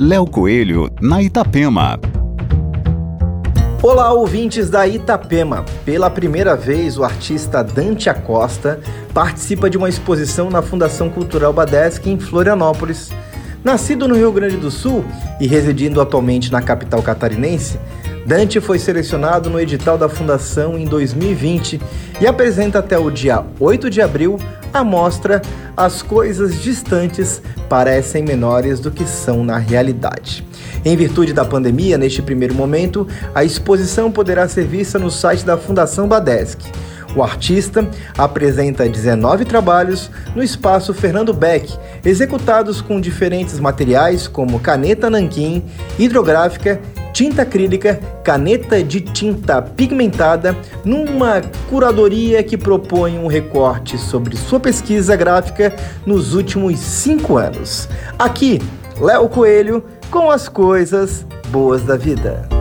Léo Coelho, na Itapema. Olá, ouvintes da Itapema. Pela primeira vez, o artista Dante Acosta participa de uma exposição na Fundação Cultural Badesc em Florianópolis. Nascido no Rio Grande do Sul e residindo atualmente na capital catarinense, Dante foi selecionado no edital da Fundação em 2020 e apresenta até o dia 8 de abril mostra As Coisas Distantes Parecem Menores do que São na Realidade. Em virtude da pandemia, neste primeiro momento, a exposição poderá ser vista no site da Fundação Badesc. O artista apresenta 19 trabalhos no espaço Fernando Beck, executados com diferentes materiais como caneta nanquim, hidrográfica tinta acrílica, caneta de tinta pigmentada, numa curadoria que propõe um recorte sobre sua pesquisa gráfica nos últimos cinco anos. Aqui, Léo Coelho com as coisas boas da vida.